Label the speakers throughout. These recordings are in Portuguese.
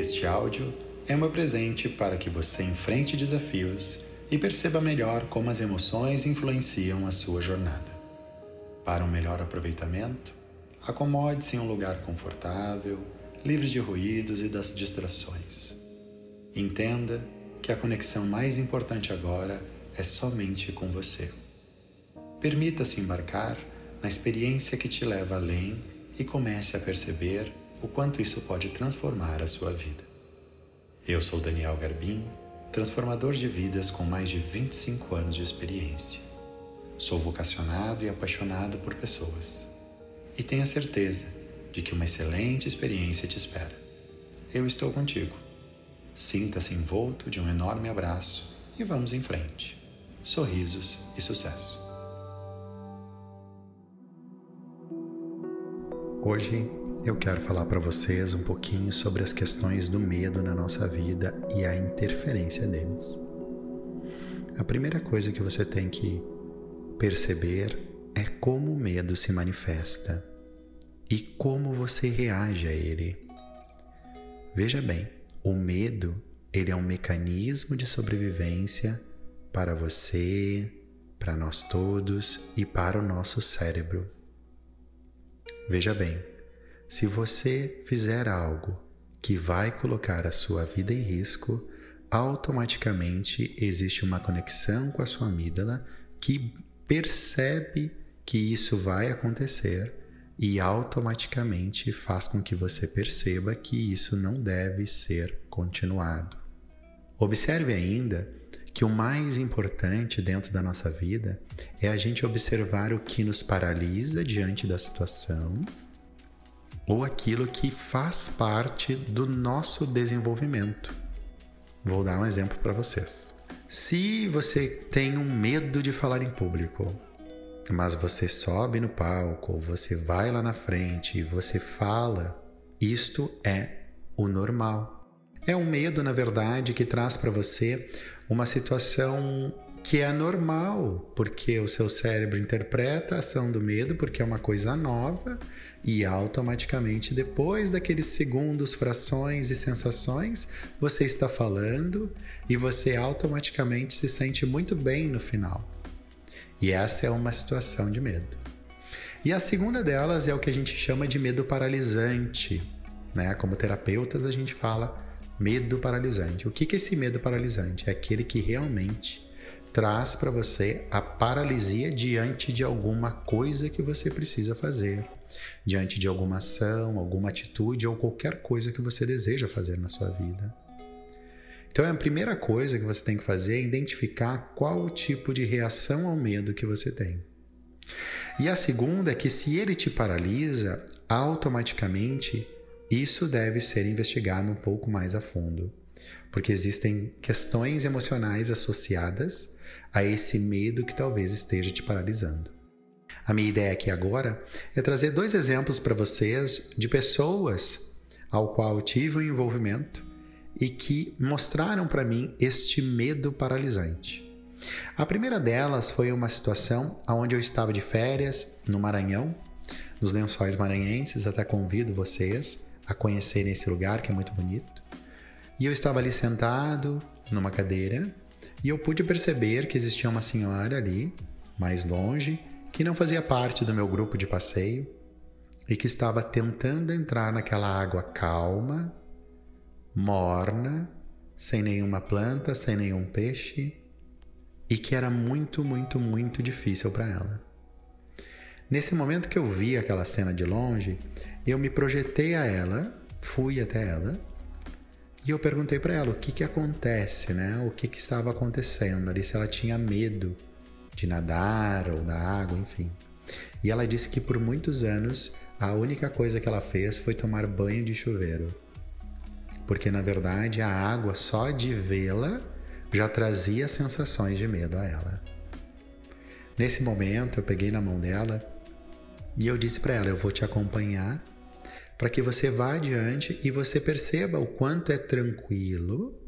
Speaker 1: Este áudio é meu presente para que você enfrente desafios e perceba melhor como as emoções influenciam a sua jornada. Para um melhor aproveitamento, acomode-se em um lugar confortável, livre de ruídos e das distrações. Entenda que a conexão mais importante agora é somente com você. Permita-se embarcar na experiência que te leva além e comece a perceber o quanto isso pode transformar a sua vida. Eu sou Daniel Garbim, transformador de vidas com mais de 25 anos de experiência. Sou vocacionado e apaixonado por pessoas. E tenha certeza de que uma excelente experiência te espera. Eu estou contigo. Sinta-se envolto de um enorme abraço e vamos em frente. Sorrisos e sucesso. Hoje eu quero falar para vocês um pouquinho sobre as questões do medo na nossa vida e a interferência deles. A primeira coisa que você tem que perceber é como o medo se manifesta e como você reage a ele. Veja bem, o medo, ele é um mecanismo de sobrevivência para você, para nós todos e para o nosso cérebro. Veja bem, se você fizer algo que vai colocar a sua vida em risco, automaticamente existe uma conexão com a sua amígdala que percebe que isso vai acontecer e automaticamente faz com que você perceba que isso não deve ser continuado. Observe ainda que o mais importante dentro da nossa vida é a gente observar o que nos paralisa diante da situação ou aquilo que faz parte do nosso desenvolvimento. Vou dar um exemplo para vocês. Se você tem um medo de falar em público, mas você sobe no palco, você vai lá na frente e você fala, isto é o normal. É um medo, na verdade, que traz para você uma situação que é normal, porque o seu cérebro interpreta a ação do medo porque é uma coisa nova e automaticamente depois daqueles segundos, frações e sensações, você está falando e você automaticamente se sente muito bem no final. E essa é uma situação de medo. E a segunda delas é o que a gente chama de medo paralisante, né? Como terapeutas a gente fala medo paralisante. O que é esse medo paralisante? É aquele que realmente traz para você a paralisia diante de alguma coisa que você precisa fazer, diante de alguma ação, alguma atitude ou qualquer coisa que você deseja fazer na sua vida. Então, a primeira coisa que você tem que fazer é identificar qual o tipo de reação ao medo que você tem. E a segunda é que se ele te paralisa, automaticamente isso deve ser investigado um pouco mais a fundo, porque existem questões emocionais associadas a esse medo que talvez esteja te paralisando. A minha ideia aqui agora é trazer dois exemplos para vocês de pessoas ao qual eu tive um envolvimento e que mostraram para mim este medo paralisante. A primeira delas foi uma situação onde eu estava de férias no Maranhão, nos lençóis maranhenses, até convido vocês a conhecerem esse lugar que é muito bonito. E eu estava ali sentado numa cadeira e eu pude perceber que existia uma senhora ali, mais longe, que não fazia parte do meu grupo de passeio e que estava tentando entrar naquela água calma, morna, sem nenhuma planta, sem nenhum peixe e que era muito, muito, muito difícil para ela. Nesse momento que eu vi aquela cena de longe, eu me projetei a ela, fui até ela e eu perguntei para ela o que que acontece, né? O que que estava acontecendo ali, se ela tinha medo de nadar ou da água, enfim. E ela disse que por muitos anos a única coisa que ela fez foi tomar banho de chuveiro. Porque na verdade a água só de vê-la já trazia sensações de medo a ela. Nesse momento eu peguei na mão dela e eu disse para ela: Eu vou te acompanhar para que você vá adiante e você perceba o quanto é tranquilo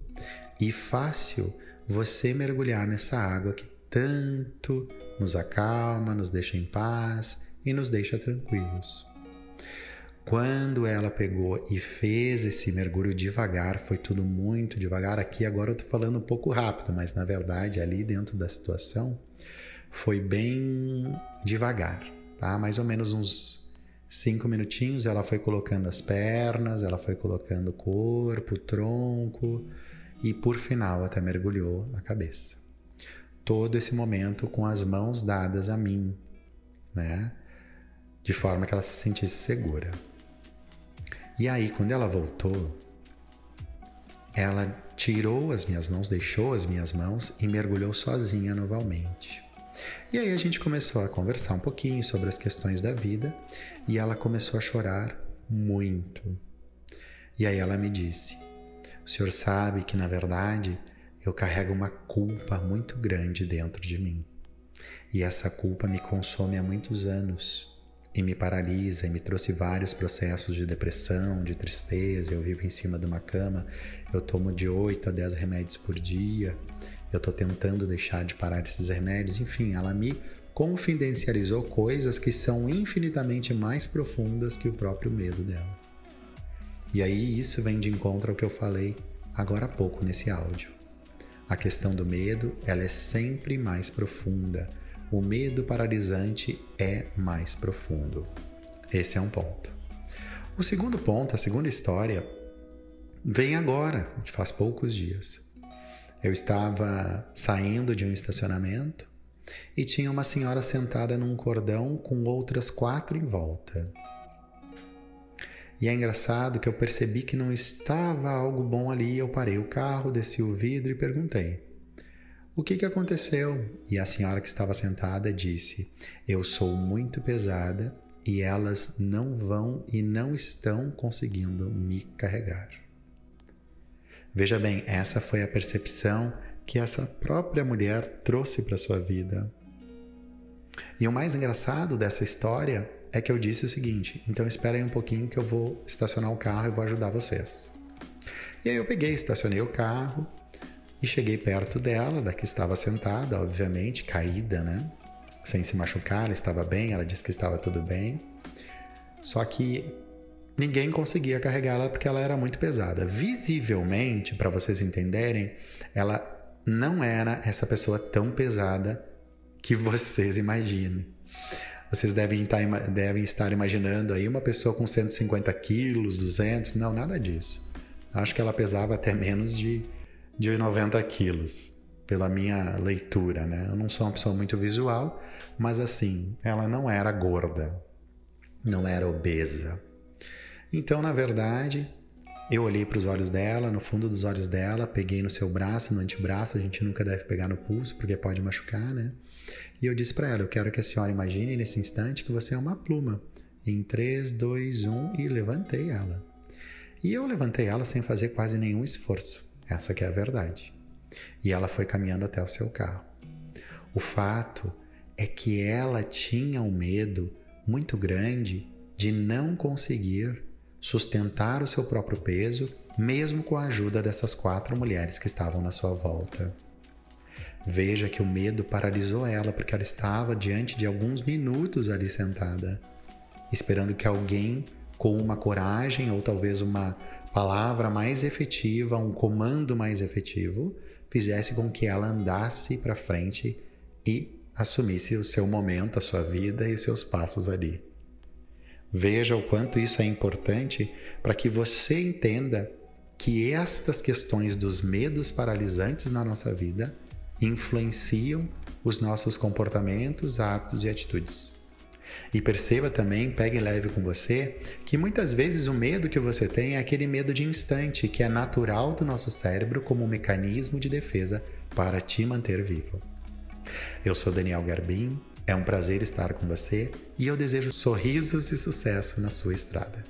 Speaker 1: e fácil você mergulhar nessa água que tanto nos acalma, nos deixa em paz e nos deixa tranquilos. Quando ela pegou e fez esse mergulho devagar, foi tudo muito devagar. Aqui agora eu tô falando um pouco rápido, mas na verdade ali dentro da situação foi bem devagar, tá? Mais ou menos uns cinco minutinhos ela foi colocando as pernas, ela foi colocando o corpo, o tronco e por final até mergulhou a cabeça. Todo esse momento com as mãos dadas a mim, né? De forma que ela se sentisse segura. E aí, quando ela voltou, ela tirou as minhas mãos, deixou as minhas mãos e mergulhou sozinha novamente. E aí a gente começou a conversar um pouquinho sobre as questões da vida e ela começou a chorar muito. E aí ela me disse: O senhor sabe que na verdade eu carrego uma culpa muito grande dentro de mim. E essa culpa me consome há muitos anos e me paralisa e me trouxe vários processos de depressão, de tristeza. Eu vivo em cima de uma cama, eu tomo de 8 a 10 remédios por dia. Eu estou tentando deixar de parar esses remédios. Enfim, ela me confidencializou coisas que são infinitamente mais profundas que o próprio medo dela. E aí isso vem de encontro ao que eu falei agora há pouco nesse áudio. A questão do medo, ela é sempre mais profunda o medo paralisante é mais profundo. Esse é um ponto. O segundo ponto, a segunda história, vem agora, faz poucos dias. Eu estava saindo de um estacionamento e tinha uma senhora sentada num cordão com outras quatro em volta. E é engraçado que eu percebi que não estava algo bom ali. Eu parei o carro, desci o vidro e perguntei: o que, que aconteceu? E a senhora que estava sentada disse: Eu sou muito pesada e elas não vão e não estão conseguindo me carregar. Veja bem, essa foi a percepção que essa própria mulher trouxe para sua vida. E o mais engraçado dessa história é que eu disse o seguinte: então espera aí um pouquinho que eu vou estacionar o carro e vou ajudar vocês. E aí eu peguei, estacionei o carro, e cheguei perto dela, da que estava sentada, obviamente, caída, né? Sem se machucar, ela estava bem, ela disse que estava tudo bem. Só que ninguém conseguia carregar ela porque ela era muito pesada. Visivelmente, para vocês entenderem, ela não era essa pessoa tão pesada que vocês imaginem. Vocês devem estar, devem estar imaginando aí uma pessoa com 150 quilos, 200, não, nada disso. Acho que ela pesava até menos de de 90 quilos, pela minha leitura, né? Eu não sou uma pessoa muito visual, mas assim, ela não era gorda, não era obesa. Então, na verdade, eu olhei para os olhos dela, no fundo dos olhos dela, peguei no seu braço, no antebraço, a gente nunca deve pegar no pulso porque pode machucar, né? E eu disse para ela: Eu quero que a senhora imagine nesse instante que você é uma pluma. Em 3, 2, 1 e levantei ela. E eu levantei ela sem fazer quase nenhum esforço. Essa que é a verdade. E ela foi caminhando até o seu carro. O fato é que ela tinha um medo muito grande de não conseguir sustentar o seu próprio peso, mesmo com a ajuda dessas quatro mulheres que estavam na sua volta. Veja que o medo paralisou ela porque ela estava diante de alguns minutos ali sentada, esperando que alguém com uma coragem ou talvez uma palavra mais efetiva, um comando mais efetivo, fizesse com que ela andasse para frente e assumisse o seu momento, a sua vida e seus passos ali. Veja o quanto isso é importante para que você entenda que estas questões dos medos paralisantes na nossa vida influenciam os nossos comportamentos, hábitos e atitudes. E perceba também, pegue leve com você, que muitas vezes o medo que você tem é aquele medo de instante, que é natural do nosso cérebro como um mecanismo de defesa para te manter vivo. Eu sou Daniel Garbim, é um prazer estar com você e eu desejo sorrisos e sucesso na sua estrada.